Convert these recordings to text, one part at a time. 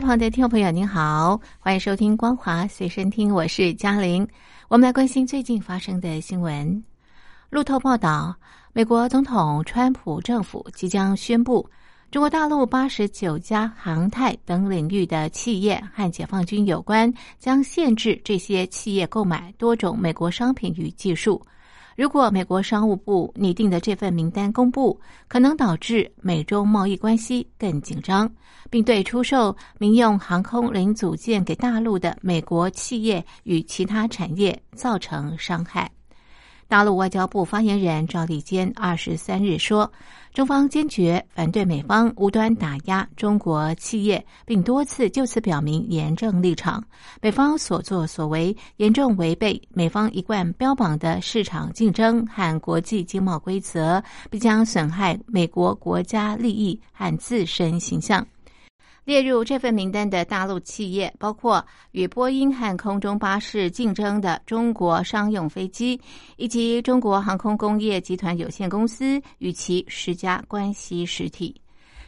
旁的听众朋友，您好，欢迎收听《光华随身听》，我是嘉玲。我们来关心最近发生的新闻。路透报道，美国总统川普政府即将宣布，中国大陆八十九家航太等领域的企业和解放军有关，将限制这些企业购买多种美国商品与技术。如果美国商务部拟定的这份名单公布，可能导致美中贸易关系更紧张，并对出售民用航空零组件给大陆的美国企业与其他产业造成伤害。大陆外交部发言人赵立坚二十三日说：“中方坚决反对美方无端打压中国企业，并多次就此表明严正立场。美方所作所为严重违背美方一贯标榜的市场竞争和国际经贸规则，必将损害美国国家利益和自身形象。”列入这份名单的大陆企业包括与波音和空中巴士竞争的中国商用飞机，以及中国航空工业集团有限公司与其十家关系实体。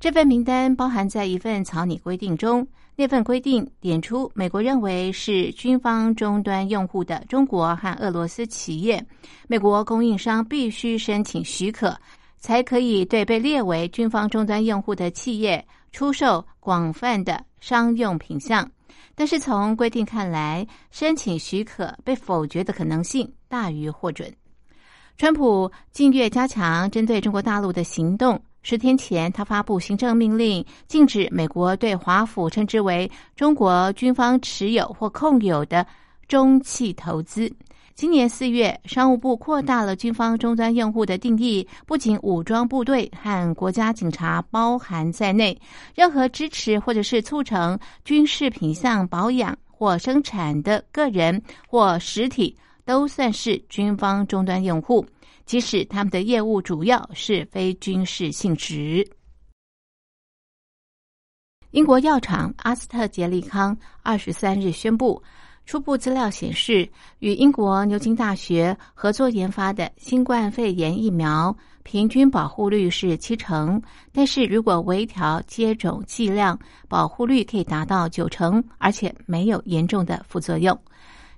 这份名单包含在一份草拟规定中，那份规定点出美国认为是军方终端用户的中国和俄罗斯企业，美国供应商必须申请许可，才可以对被列为军方终端用户的企业。出售广泛的商用品项，但是从规定看来，申请许可被否决的可能性大于获准。川普近月加强针对中国大陆的行动，十天前他发布行政命令，禁止美国对华府称之为中国军方持有或控有的中企投资。今年四月，商务部扩大了军方终端用户的定义，不仅武装部队和国家警察包含在内，任何支持或者是促成军事品项保养或生产的个人或实体都算是军方终端用户，即使他们的业务主要是非军事性质。英国药厂阿斯特捷利康二十三日宣布。初步资料显示，与英国牛津大学合作研发的新冠肺炎疫苗平均保护率是七成，但是如果微调接种剂量，保护率可以达到九成，而且没有严重的副作用。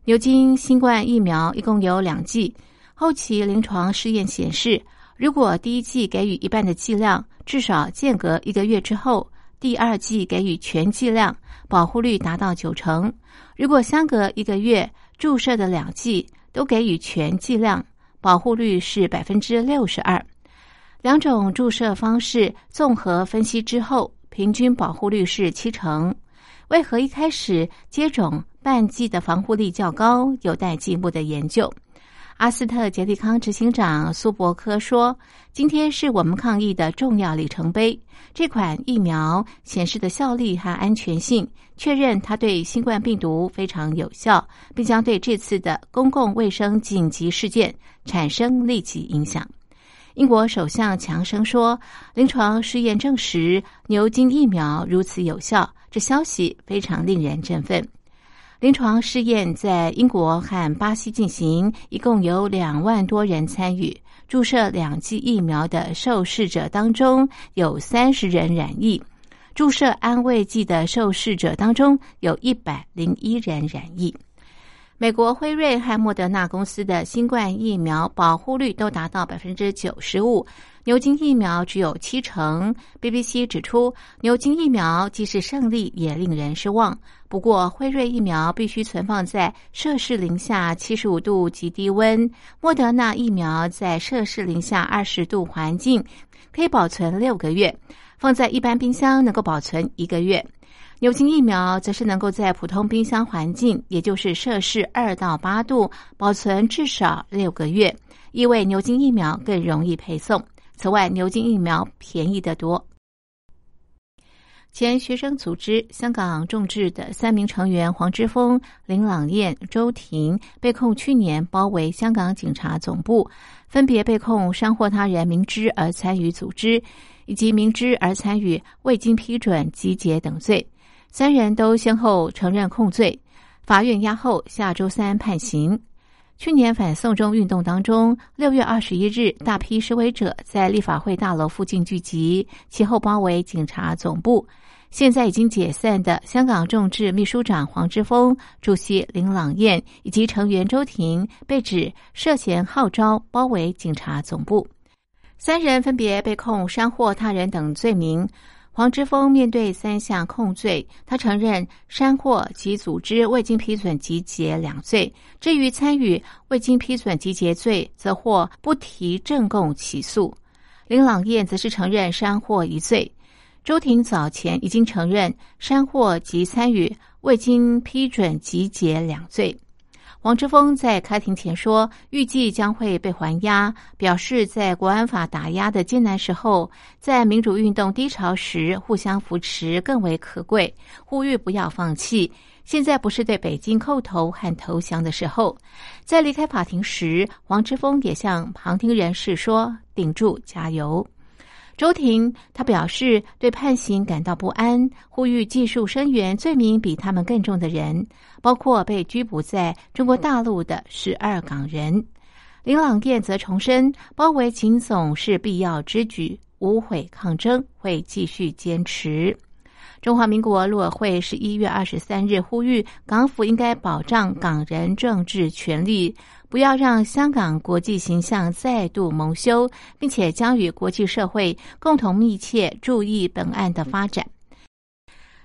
牛津新冠疫苗一共有两剂，后期临床试验显示，如果第一剂给予一半的剂量，至少间隔一个月之后，第二剂给予全剂量，保护率达到九成。如果相隔一个月注射的两剂都给予全剂量，保护率是百分之六十二。两种注射方式综合分析之后，平均保护率是七成。为何一开始接种半剂的防护力较高，有待进一步的研究。阿斯特捷利康执行长苏伯科说：“今天是我们抗疫的重要里程碑。这款疫苗显示的效力和安全性，确认它对新冠病毒非常有效，并将对这次的公共卫生紧急事件产生立即影响。”英国首相强生说：“临床试验证实牛津疫苗如此有效，这消息非常令人振奋。”临床试验在英国和巴西进行，一共有两万多人参与。注射两剂疫苗的受试者当中，有三十人染疫；注射安慰剂的受试者当中，有一百零一人染疫。美国辉瑞和莫德纳公司的新冠疫苗保护率都达到百分之九十五。牛津疫苗只有七成。BBC 指出，牛津疫苗既是胜利，也令人失望。不过，辉瑞疫苗必须存放在摄氏零下七十五度及低温，莫德纳疫苗在摄氏零下二十度环境可以保存六个月，放在一般冰箱能够保存一个月。牛津疫苗则是能够在普通冰箱环境，也就是摄氏二到八度保存至少六个月，意味牛津疫苗更容易配送。此外，牛津疫苗便宜得多。前学生组织香港众志的三名成员黄之锋、林朗彦、周婷被控去年包围香港警察总部，分别被控伤或他人明知而参与组织，以及明知而参与未经批准集结等罪。三人都先后承认控罪，法院押后下周三判刑。去年反送中运动当中，六月二十一日，大批示威者在立法会大楼附近聚集，其后包围警察总部。现在已经解散的香港众志秘书长黄之锋、主席林朗彦以及成员周婷，被指涉嫌号召包围警察总部。三人分别被控伤或他人等罪名。黄之锋面对三项控罪，他承认煽惑及组织未经批准集结两罪。至于参与未经批准集结罪，则获不提证供起诉。林朗彦则是承认煽惑一罪。周庭早前已经承认煽惑及参与未经批准集结两罪。王之锋在开庭前说，预计将会被还押，表示在国安法打压的艰难时候，在民主运动低潮时互相扶持更为可贵，呼吁不要放弃。现在不是对北京叩头和投降的时候。在离开法庭时，王之锋也向旁听人士说：“顶住，加油。”周婷，他表示对判刑感到不安，呼吁技术声援罪名比他们更重的人，包括被拘捕在中国大陆的十二港人。林朗彦则重申，包围秦总是必要之举，无悔抗争，会继续坚持。中华民国陆委会十一月二十三日呼吁，港府应该保障港人政治权利。不要让香港国际形象再度蒙羞，并且将与国际社会共同密切注意本案的发展。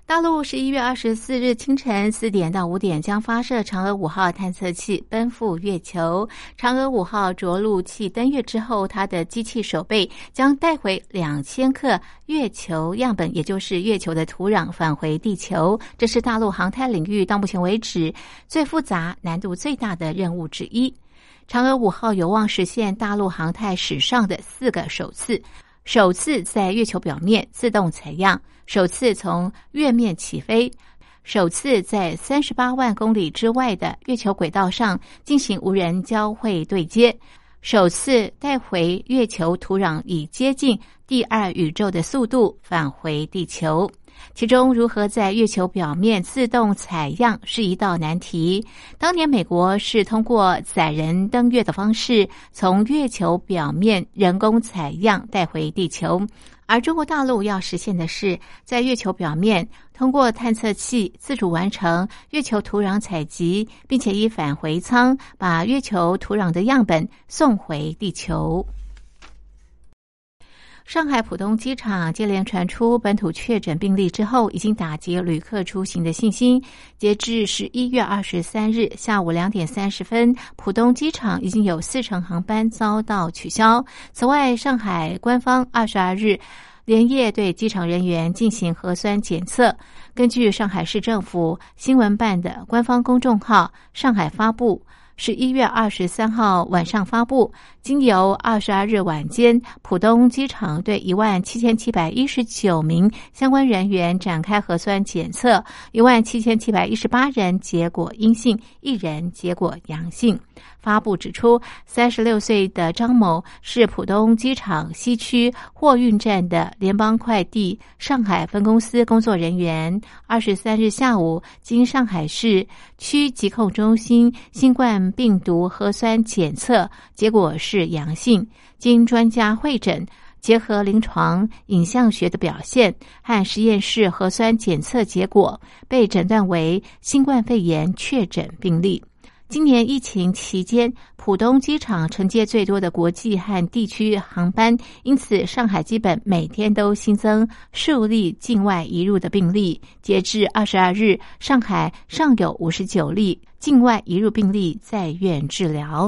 大陆十一月二十四日清晨四点到五点将发射嫦娥五号探测器奔赴月球。嫦娥五号着陆器登月之后，它的机器手背将带回两千克月球样本，也就是月球的土壤，返回地球。这是大陆航太领域到目前为止最复杂、难度最大的任务之一。嫦娥五号有望实现大陆航太史上的四个首次：首次在月球表面自动采样。首次从月面起飞，首次在三十八万公里之外的月球轨道上进行无人交会对接，首次带回月球土壤以接近第二宇宙的速度返回地球。其中，如何在月球表面自动采样是一道难题。当年，美国是通过载人登月的方式，从月球表面人工采样带回地球；而中国大陆要实现的是，在月球表面通过探测器自主完成月球土壤采集，并且以返回舱把月球土壤的样本送回地球。上海浦东机场接连传出本土确诊病例之后，已经打击旅客出行的信心。截至十一月二十三日下午两点三十分，浦东机场已经有四成航班遭到取消。此外，上海官方二十二日连夜对机场人员进行核酸检测。根据上海市政府新闻办的官方公众号“上海发布”。十一月二十三号晚上发布，经由二十二日晚间，浦东机场对一万七千七百一十九名相关人员展开核酸检测，一万七千七百一十八人结果阴性，一人结果阳性。发布指出，三十六岁的张某是浦东机场西区货运站的联邦快递上海分公司工作人员。二十三日下午，经上海市区疾控中心新冠病毒核酸检测结果是是阳性，经专家会诊，结合临床影像学的表现和实验室核酸检测结果，被诊断为新冠肺炎确诊病例。今年疫情期间，浦东机场承接最多的国际和地区航班，因此上海基本每天都新增数例境外移入的病例。截至二十二日，上海尚有五十九例境外移入病例在院治疗。